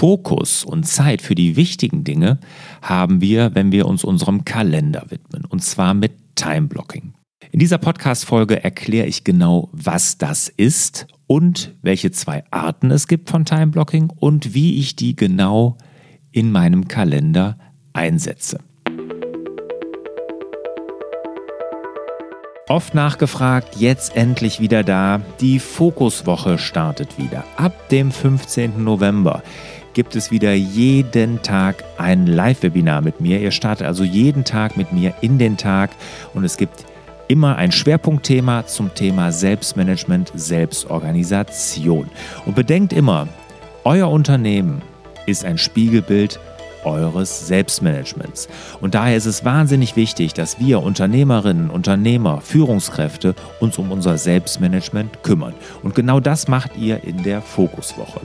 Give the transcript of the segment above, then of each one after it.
Fokus und Zeit für die wichtigen Dinge haben wir, wenn wir uns unserem Kalender widmen, und zwar mit Time Blocking. In dieser Podcast-Folge erkläre ich genau, was das ist und welche zwei Arten es gibt von Time Blocking und wie ich die genau in meinem Kalender einsetze. Oft nachgefragt, jetzt endlich wieder da. Die Fokuswoche startet wieder. Ab dem 15. November gibt es wieder jeden Tag ein Live-Webinar mit mir. Ihr startet also jeden Tag mit mir in den Tag und es gibt immer ein Schwerpunktthema zum Thema Selbstmanagement, Selbstorganisation. Und bedenkt immer, euer Unternehmen ist ein Spiegelbild eures Selbstmanagements. Und daher ist es wahnsinnig wichtig, dass wir Unternehmerinnen, Unternehmer, Führungskräfte uns um unser Selbstmanagement kümmern. Und genau das macht ihr in der Fokuswoche.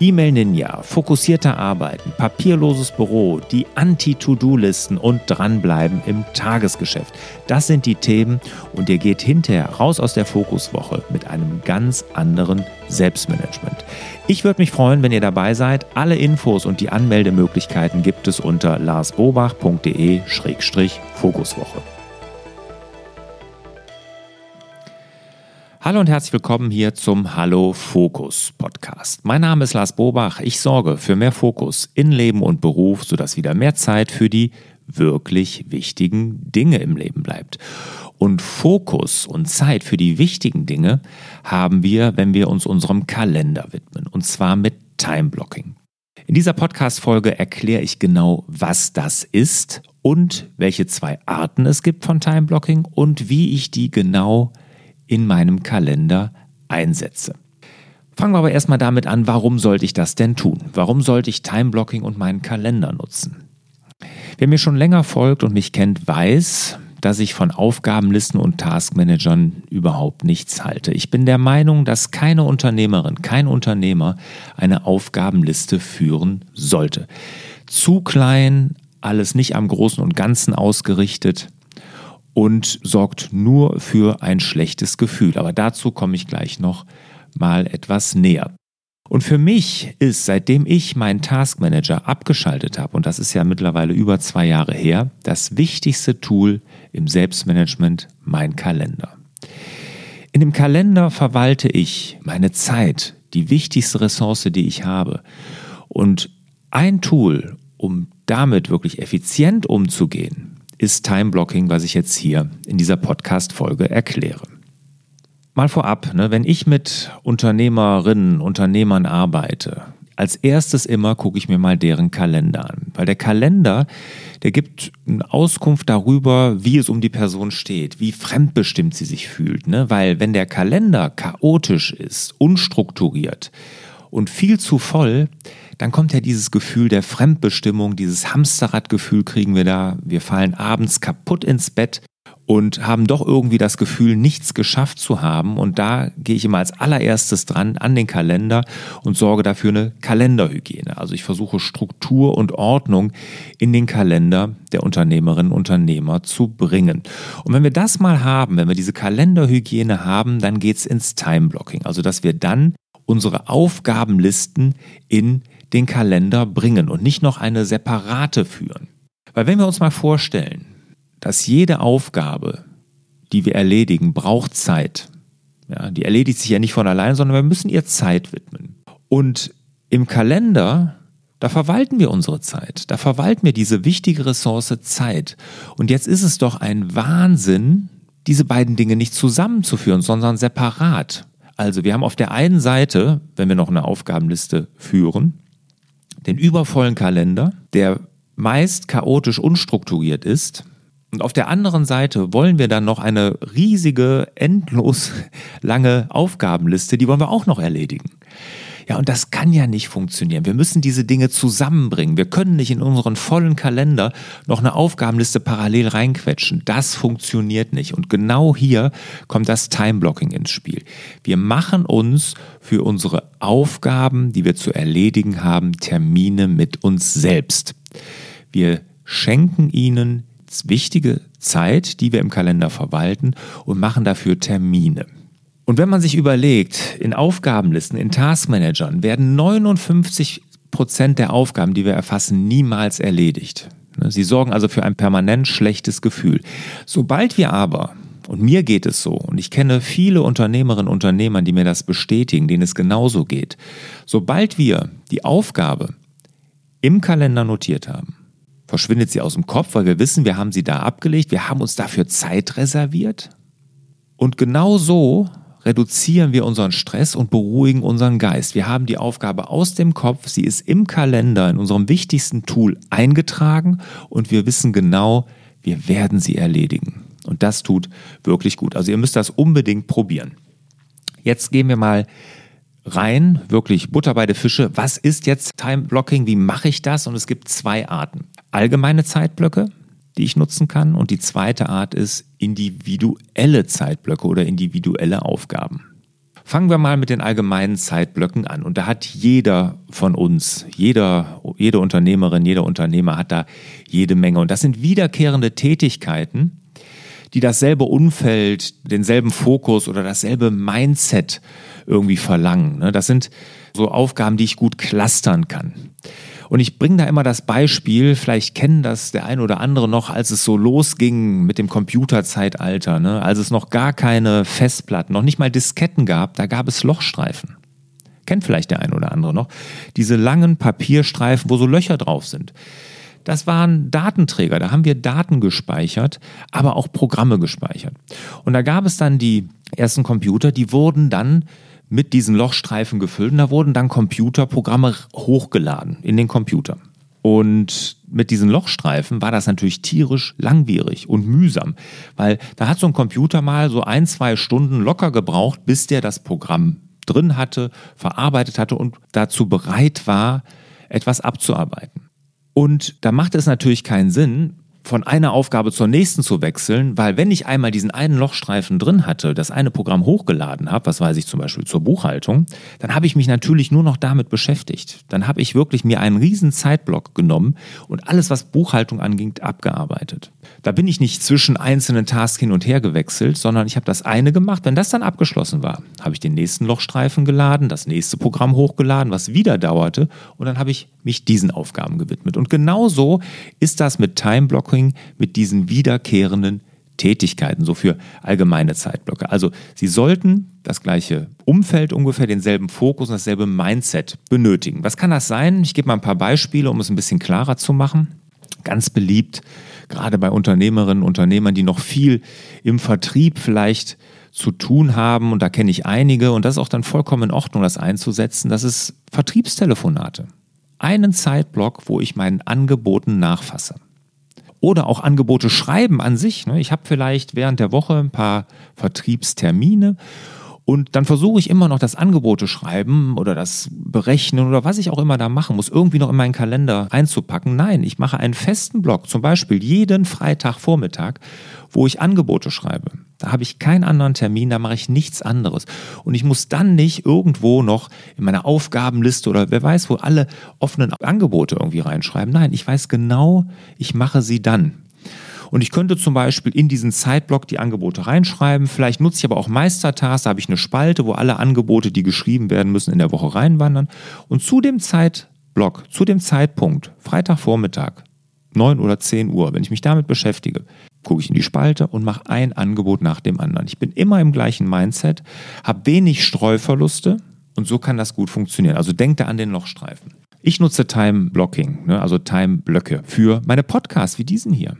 E-Mail Ninja, fokussierter Arbeiten, papierloses Büro, die Anti-To-Do-Listen und dranbleiben im Tagesgeschäft. Das sind die Themen und ihr geht hinterher raus aus der Fokuswoche mit einem ganz anderen Selbstmanagement. Ich würde mich freuen, wenn ihr dabei seid. Alle Infos und die Anmeldemöglichkeiten gibt es unter larsbobach.de-fokuswoche. Hallo und herzlich willkommen hier zum Hallo Fokus Podcast. Mein Name ist Lars Bobach. Ich sorge für mehr Fokus in Leben und Beruf, sodass wieder mehr Zeit für die wirklich wichtigen Dinge im Leben bleibt. Und Fokus und Zeit für die wichtigen Dinge haben wir, wenn wir uns unserem Kalender widmen. Und zwar mit Time Blocking. In dieser Podcast-Folge erkläre ich genau, was das ist und welche zwei Arten es gibt von Time Blocking und wie ich die genau in meinem Kalender einsetze. Fangen wir aber erstmal damit an, warum sollte ich das denn tun? Warum sollte ich Timeblocking und meinen Kalender nutzen? Wer mir schon länger folgt und mich kennt, weiß, dass ich von Aufgabenlisten und Taskmanagern überhaupt nichts halte. Ich bin der Meinung, dass keine Unternehmerin, kein Unternehmer eine Aufgabenliste führen sollte. Zu klein, alles nicht am Großen und Ganzen ausgerichtet und sorgt nur für ein schlechtes Gefühl. Aber dazu komme ich gleich noch mal etwas näher. Und für mich ist, seitdem ich meinen Taskmanager abgeschaltet habe, und das ist ja mittlerweile über zwei Jahre her, das wichtigste Tool im Selbstmanagement mein Kalender. In dem Kalender verwalte ich meine Zeit, die wichtigste Ressource, die ich habe. Und ein Tool, um damit wirklich effizient umzugehen, ist Time Blocking, was ich jetzt hier in dieser Podcast-Folge erkläre. Mal vorab, ne, wenn ich mit Unternehmerinnen, Unternehmern arbeite, als erstes immer gucke ich mir mal deren Kalender an. Weil der Kalender, der gibt eine Auskunft darüber, wie es um die Person steht, wie fremdbestimmt sie sich fühlt. Ne? Weil wenn der Kalender chaotisch ist, unstrukturiert und viel zu voll, dann kommt ja dieses Gefühl der Fremdbestimmung, dieses Hamsterradgefühl kriegen wir da. Wir fallen abends kaputt ins Bett und haben doch irgendwie das Gefühl, nichts geschafft zu haben. Und da gehe ich immer als allererstes dran an den Kalender und sorge dafür eine Kalenderhygiene. Also ich versuche Struktur und Ordnung in den Kalender der Unternehmerinnen und Unternehmer zu bringen. Und wenn wir das mal haben, wenn wir diese Kalenderhygiene haben, dann geht es ins Time-Blocking. Also dass wir dann unsere Aufgabenlisten in den Kalender bringen und nicht noch eine separate führen. Weil wenn wir uns mal vorstellen, dass jede Aufgabe, die wir erledigen, braucht Zeit. Ja, die erledigt sich ja nicht von allein, sondern wir müssen ihr Zeit widmen. Und im Kalender, da verwalten wir unsere Zeit. Da verwalten wir diese wichtige Ressource Zeit. Und jetzt ist es doch ein Wahnsinn, diese beiden Dinge nicht zusammenzuführen, sondern separat. Also wir haben auf der einen Seite, wenn wir noch eine Aufgabenliste führen, den übervollen Kalender, der meist chaotisch unstrukturiert ist. Und auf der anderen Seite wollen wir dann noch eine riesige, endlos lange Aufgabenliste, die wollen wir auch noch erledigen. Ja, und das kann ja nicht funktionieren. Wir müssen diese Dinge zusammenbringen. Wir können nicht in unseren vollen Kalender noch eine Aufgabenliste parallel reinquetschen. Das funktioniert nicht. Und genau hier kommt das Time-Blocking ins Spiel. Wir machen uns für unsere Aufgaben, die wir zu erledigen haben, Termine mit uns selbst. Wir schenken ihnen wichtige Zeit, die wir im Kalender verwalten und machen dafür Termine. Und wenn man sich überlegt, in Aufgabenlisten, in Taskmanagern werden 59 Prozent der Aufgaben, die wir erfassen, niemals erledigt. Ne, sie sorgen also für ein permanent schlechtes Gefühl. Sobald wir aber und mir geht es so, und ich kenne viele Unternehmerinnen und Unternehmer, die mir das bestätigen, denen es genauso geht. Sobald wir die Aufgabe im Kalender notiert haben, verschwindet sie aus dem Kopf, weil wir wissen, wir haben sie da abgelegt, wir haben uns dafür Zeit reserviert. Und genau so reduzieren wir unseren Stress und beruhigen unseren Geist. Wir haben die Aufgabe aus dem Kopf, sie ist im Kalender, in unserem wichtigsten Tool eingetragen und wir wissen genau, wir werden sie erledigen. Und das tut wirklich gut. Also ihr müsst das unbedingt probieren. Jetzt gehen wir mal rein, wirklich Butter bei der Fische. Was ist jetzt Time Blocking? Wie mache ich das? Und es gibt zwei Arten. Allgemeine Zeitblöcke, die ich nutzen kann. Und die zweite Art ist individuelle Zeitblöcke oder individuelle Aufgaben. Fangen wir mal mit den allgemeinen Zeitblöcken an. Und da hat jeder von uns, jeder, jede Unternehmerin, jeder Unternehmer hat da jede Menge. Und das sind wiederkehrende Tätigkeiten, die dasselbe Umfeld, denselben Fokus oder dasselbe Mindset irgendwie verlangen. Ne? Das sind so Aufgaben, die ich gut clustern kann. Und ich bringe da immer das Beispiel, vielleicht kennen das der eine oder andere noch, als es so losging mit dem Computerzeitalter, ne? als es noch gar keine Festplatten, noch nicht mal Disketten gab, da gab es Lochstreifen. Kennt vielleicht der eine oder andere noch. Diese langen Papierstreifen, wo so Löcher drauf sind. Das waren Datenträger, da haben wir Daten gespeichert, aber auch Programme gespeichert. Und da gab es dann die ersten Computer, die wurden dann mit diesen Lochstreifen gefüllt und da wurden dann Computerprogramme hochgeladen in den Computer. Und mit diesen Lochstreifen war das natürlich tierisch langwierig und mühsam, weil da hat so ein Computer mal so ein, zwei Stunden locker gebraucht, bis der das Programm drin hatte, verarbeitet hatte und dazu bereit war, etwas abzuarbeiten. Und da macht es natürlich keinen Sinn, von einer Aufgabe zur nächsten zu wechseln, weil wenn ich einmal diesen einen Lochstreifen drin hatte, das eine Programm hochgeladen habe, was weiß ich zum Beispiel zur Buchhaltung, dann habe ich mich natürlich nur noch damit beschäftigt. Dann habe ich wirklich mir einen riesen Zeitblock genommen und alles, was Buchhaltung anging, abgearbeitet. Da bin ich nicht zwischen einzelnen Tasks hin und her gewechselt, sondern ich habe das eine gemacht. Wenn das dann abgeschlossen war, habe ich den nächsten Lochstreifen geladen, das nächste Programm hochgeladen, was wieder dauerte und dann habe ich mich diesen Aufgaben gewidmet. Und genauso ist das mit Timeblocking Blocking mit diesen wiederkehrenden Tätigkeiten, so für allgemeine Zeitblöcke. Also Sie sollten das gleiche Umfeld ungefähr, denselben Fokus und dasselbe Mindset benötigen. Was kann das sein? Ich gebe mal ein paar Beispiele, um es ein bisschen klarer zu machen. Ganz beliebt, gerade bei Unternehmerinnen und Unternehmern, die noch viel im Vertrieb vielleicht zu tun haben, und da kenne ich einige, und das ist auch dann vollkommen in Ordnung, das einzusetzen, das ist Vertriebstelefonate. Einen Zeitblock, wo ich meinen Angeboten nachfasse oder auch Angebote schreiben an sich. Ne? Ich habe vielleicht während der Woche ein paar Vertriebstermine und dann versuche ich immer noch das Angebote schreiben oder das Berechnen oder was ich auch immer da machen muss, irgendwie noch in meinen Kalender einzupacken. Nein, ich mache einen festen Block, zum Beispiel jeden Freitagvormittag, wo ich Angebote schreibe. Da habe ich keinen anderen Termin, da mache ich nichts anderes. Und ich muss dann nicht irgendwo noch in meiner Aufgabenliste oder wer weiß wo alle offenen Angebote irgendwie reinschreiben. Nein, ich weiß genau, ich mache sie dann. Und ich könnte zum Beispiel in diesen Zeitblock die Angebote reinschreiben. Vielleicht nutze ich aber auch Meistertask. Da habe ich eine Spalte, wo alle Angebote, die geschrieben werden müssen, in der Woche reinwandern. Und zu dem Zeitblock, zu dem Zeitpunkt, Freitagvormittag, 9 oder 10 Uhr, wenn ich mich damit beschäftige, gucke ich in die Spalte und mache ein Angebot nach dem anderen. Ich bin immer im gleichen Mindset, habe wenig Streuverluste und so kann das gut funktionieren. Also denkt da an den Lochstreifen. Ich nutze Time Blocking, ne, also Time Blöcke für meine Podcasts wie diesen hier.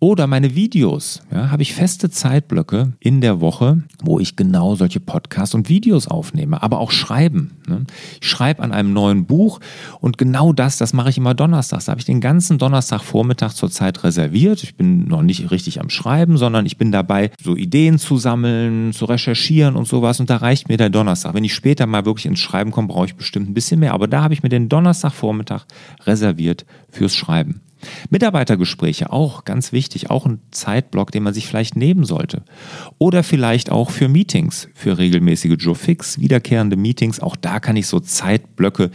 Oder meine Videos. Ja, habe ich feste Zeitblöcke in der Woche, wo ich genau solche Podcasts und Videos aufnehme, aber auch schreiben. Ne? Ich schreibe an einem neuen Buch und genau das, das mache ich immer donnerstags. Da habe ich den ganzen Donnerstagvormittag zur Zeit reserviert. Ich bin noch nicht richtig am Schreiben, sondern ich bin dabei, so Ideen zu sammeln, zu recherchieren und sowas. Und da reicht mir der Donnerstag. Wenn ich später mal wirklich ins Schreiben komme, brauche ich bestimmt ein bisschen mehr. Aber da habe ich mir den Donnerstagvormittag reserviert fürs Schreiben. Mitarbeitergespräche auch ganz wichtig, auch ein Zeitblock, den man sich vielleicht nehmen sollte. Oder vielleicht auch für Meetings, für regelmäßige Joe Fix, wiederkehrende Meetings. Auch da kann ich so Zeitblöcke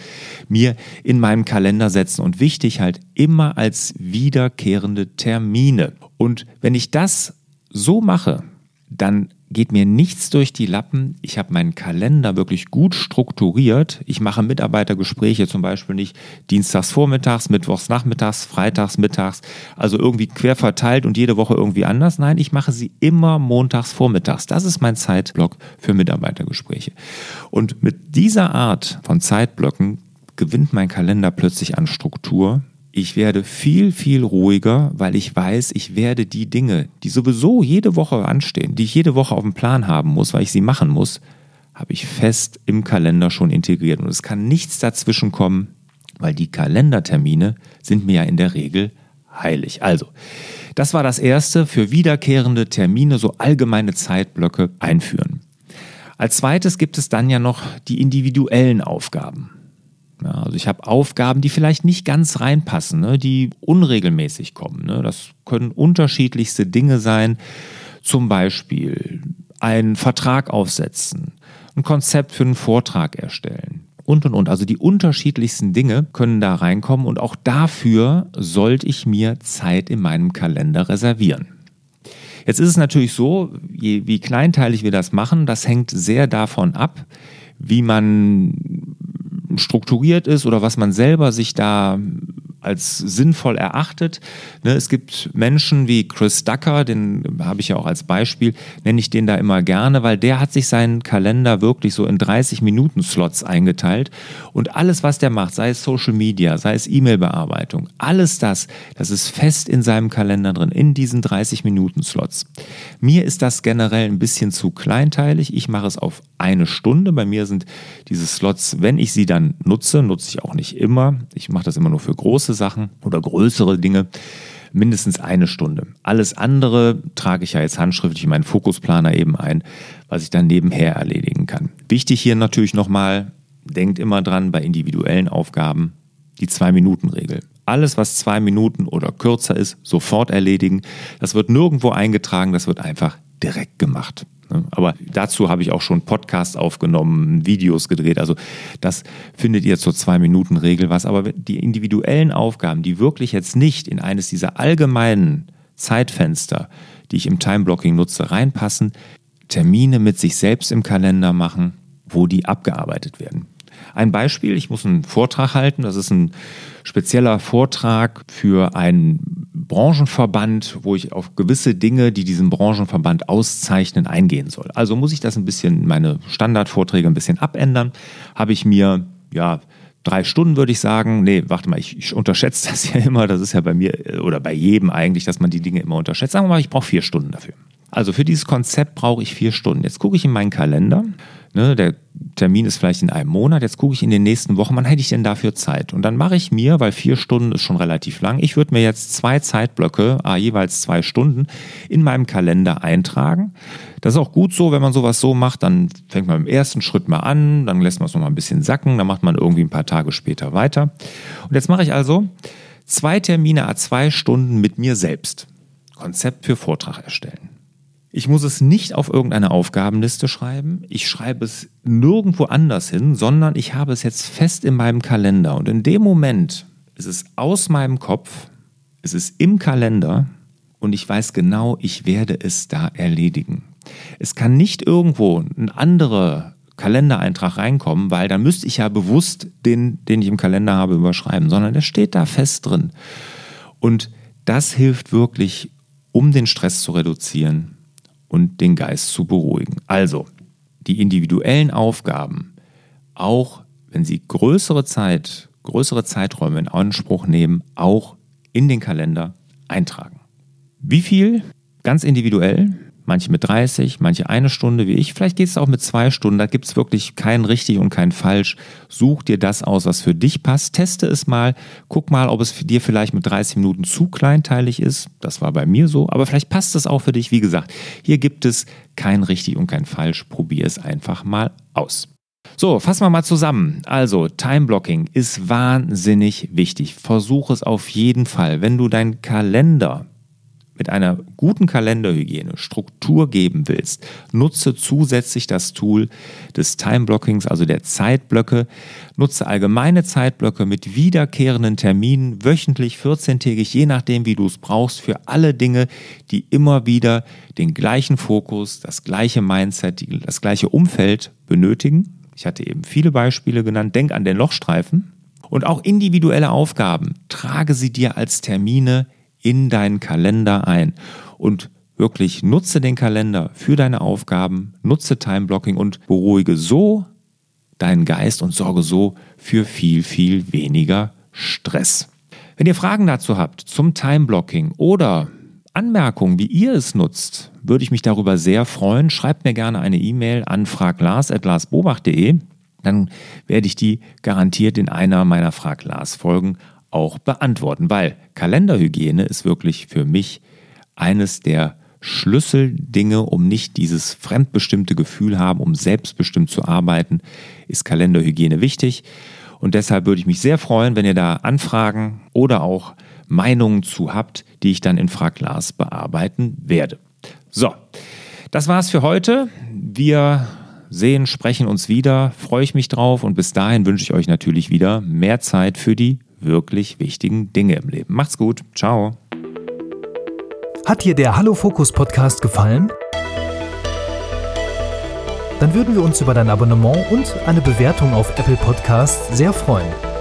mir in meinem Kalender setzen und wichtig halt immer als wiederkehrende Termine. Und wenn ich das so mache, dann geht mir nichts durch die Lappen. Ich habe meinen Kalender wirklich gut strukturiert. Ich mache Mitarbeitergespräche zum Beispiel nicht dienstags vormittags, mittwochs nachmittags, freitags mittags, also irgendwie quer verteilt und jede Woche irgendwie anders. Nein, ich mache sie immer montags vormittags. Das ist mein Zeitblock für Mitarbeitergespräche. Und mit dieser Art von Zeitblöcken gewinnt mein Kalender plötzlich an Struktur ich werde viel, viel ruhiger, weil ich weiß, ich werde die Dinge, die sowieso jede Woche anstehen, die ich jede Woche auf dem Plan haben muss, weil ich sie machen muss, habe ich fest im Kalender schon integriert. Und es kann nichts dazwischen kommen, weil die Kalendertermine sind mir ja in der Regel heilig. Also, das war das Erste, für wiederkehrende Termine so allgemeine Zeitblöcke einführen. Als zweites gibt es dann ja noch die individuellen Aufgaben. Also ich habe Aufgaben, die vielleicht nicht ganz reinpassen, ne, die unregelmäßig kommen. Ne. Das können unterschiedlichste Dinge sein, zum Beispiel einen Vertrag aufsetzen, ein Konzept für einen Vortrag erstellen und und und. Also die unterschiedlichsten Dinge können da reinkommen und auch dafür sollte ich mir Zeit in meinem Kalender reservieren. Jetzt ist es natürlich so, je, wie kleinteilig wir das machen, das hängt sehr davon ab, wie man strukturiert ist oder was man selber sich da als sinnvoll erachtet. Ne, es gibt Menschen wie Chris Ducker, den habe ich ja auch als Beispiel, nenne ich den da immer gerne, weil der hat sich seinen Kalender wirklich so in 30 Minuten Slots eingeteilt und alles, was der macht, sei es Social Media, sei es E-Mail-Bearbeitung, alles das, das ist fest in seinem Kalender drin, in diesen 30 Minuten Slots. Mir ist das generell ein bisschen zu kleinteilig. Ich mache es auf eine Stunde. Bei mir sind diese Slots, wenn ich sie dann nutze, nutze ich auch nicht immer. Ich mache das immer nur für große große Sachen oder größere Dinge mindestens eine Stunde. Alles andere trage ich ja jetzt handschriftlich in meinen Fokusplaner eben ein, was ich dann nebenher erledigen kann. Wichtig hier natürlich nochmal, denkt immer dran bei individuellen Aufgaben, die Zwei-Minuten-Regel. Alles, was zwei Minuten oder kürzer ist, sofort erledigen. Das wird nirgendwo eingetragen, das wird einfach direkt gemacht. Ne? Aber dazu habe ich auch schon Podcasts aufgenommen, Videos gedreht. Also das findet ihr zur Zwei-Minuten-Regel was. Aber die individuellen Aufgaben, die wirklich jetzt nicht in eines dieser allgemeinen Zeitfenster, die ich im Time-Blocking nutze, reinpassen, Termine mit sich selbst im Kalender machen, wo die abgearbeitet werden. Ein Beispiel, ich muss einen Vortrag halten, das ist ein spezieller Vortrag für einen Branchenverband, wo ich auf gewisse Dinge, die diesen Branchenverband auszeichnen, eingehen soll. Also muss ich das ein bisschen, meine Standardvorträge ein bisschen abändern, habe ich mir, ja, drei Stunden würde ich sagen. Nee, warte mal, ich, ich, unterschätze das ja immer. Das ist ja bei mir äh, oder bei jedem eigentlich, dass man die Dinge immer unterschätzt. Sagen wir mal, ich brauche vier Stunden dafür. Also für dieses Konzept brauche ich vier Stunden. Jetzt gucke ich in meinen Kalender. Ne, der Termin ist vielleicht in einem Monat. Jetzt gucke ich in den nächsten Wochen, wann hätte ich denn dafür Zeit? Und dann mache ich mir, weil vier Stunden ist schon relativ lang, ich würde mir jetzt zwei Zeitblöcke, ah, jeweils zwei Stunden, in meinem Kalender eintragen. Das ist auch gut so, wenn man sowas so macht. Dann fängt man im ersten Schritt mal an, dann lässt man es nochmal ein bisschen sacken, dann macht man irgendwie ein paar Tage später weiter. Und jetzt mache ich also zwei Termine a zwei Stunden mit mir selbst. Konzept für Vortrag erstellen. Ich muss es nicht auf irgendeine Aufgabenliste schreiben. Ich schreibe es nirgendwo anders hin, sondern ich habe es jetzt fest in meinem Kalender. Und in dem Moment ist es aus meinem Kopf, es ist im Kalender und ich weiß genau, ich werde es da erledigen. Es kann nicht irgendwo ein anderer Kalendereintrag reinkommen, weil dann müsste ich ja bewusst den, den ich im Kalender habe, überschreiben, sondern der steht da fest drin. Und das hilft wirklich, um den Stress zu reduzieren und den Geist zu beruhigen. Also, die individuellen Aufgaben, auch wenn sie größere Zeit, größere Zeiträume in Anspruch nehmen, auch in den Kalender eintragen. Wie viel? Ganz individuell manche mit 30, manche eine Stunde wie ich. Vielleicht geht es auch mit zwei Stunden. Da gibt es wirklich kein richtig und kein falsch. Such dir das aus, was für dich passt. Teste es mal. Guck mal, ob es dir vielleicht mit 30 Minuten zu kleinteilig ist. Das war bei mir so. Aber vielleicht passt es auch für dich. Wie gesagt, hier gibt es kein richtig und kein falsch. Probier es einfach mal aus. So, fassen wir mal zusammen. Also, Time Blocking ist wahnsinnig wichtig. Versuch es auf jeden Fall. Wenn du deinen Kalender mit einer guten Kalenderhygiene Struktur geben willst, nutze zusätzlich das Tool des Time-Blockings, also der Zeitblöcke. Nutze allgemeine Zeitblöcke mit wiederkehrenden Terminen, wöchentlich, 14-tägig, je nachdem, wie du es brauchst, für alle Dinge, die immer wieder den gleichen Fokus, das gleiche Mindset, das gleiche Umfeld benötigen. Ich hatte eben viele Beispiele genannt. Denk an den Lochstreifen. Und auch individuelle Aufgaben, trage sie dir als Termine in deinen Kalender ein und wirklich nutze den Kalender für deine Aufgaben, nutze Time-Blocking und beruhige so deinen Geist und sorge so für viel, viel weniger Stress. Wenn ihr Fragen dazu habt zum Time-Blocking oder Anmerkungen, wie ihr es nutzt, würde ich mich darüber sehr freuen. Schreibt mir gerne eine E-Mail an fraglars.larsbobach.de. Dann werde ich die garantiert in einer meiner Frag Lars-Folgen auch beantworten, weil Kalenderhygiene ist wirklich für mich eines der Schlüsseldinge, um nicht dieses fremdbestimmte Gefühl haben, um selbstbestimmt zu arbeiten, ist Kalenderhygiene wichtig. Und deshalb würde ich mich sehr freuen, wenn ihr da Anfragen oder auch Meinungen zu habt, die ich dann in Fraglas bearbeiten werde. So, das war's für heute. Wir sehen, sprechen uns wieder. Freue ich mich drauf und bis dahin wünsche ich euch natürlich wieder mehr Zeit für die wirklich wichtigen Dinge im Leben. Macht's gut. Ciao. Hat dir der Hallo Fokus Podcast gefallen? Dann würden wir uns über dein Abonnement und eine Bewertung auf Apple Podcasts sehr freuen.